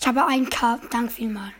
Ich habe ein K. Dank vielmals.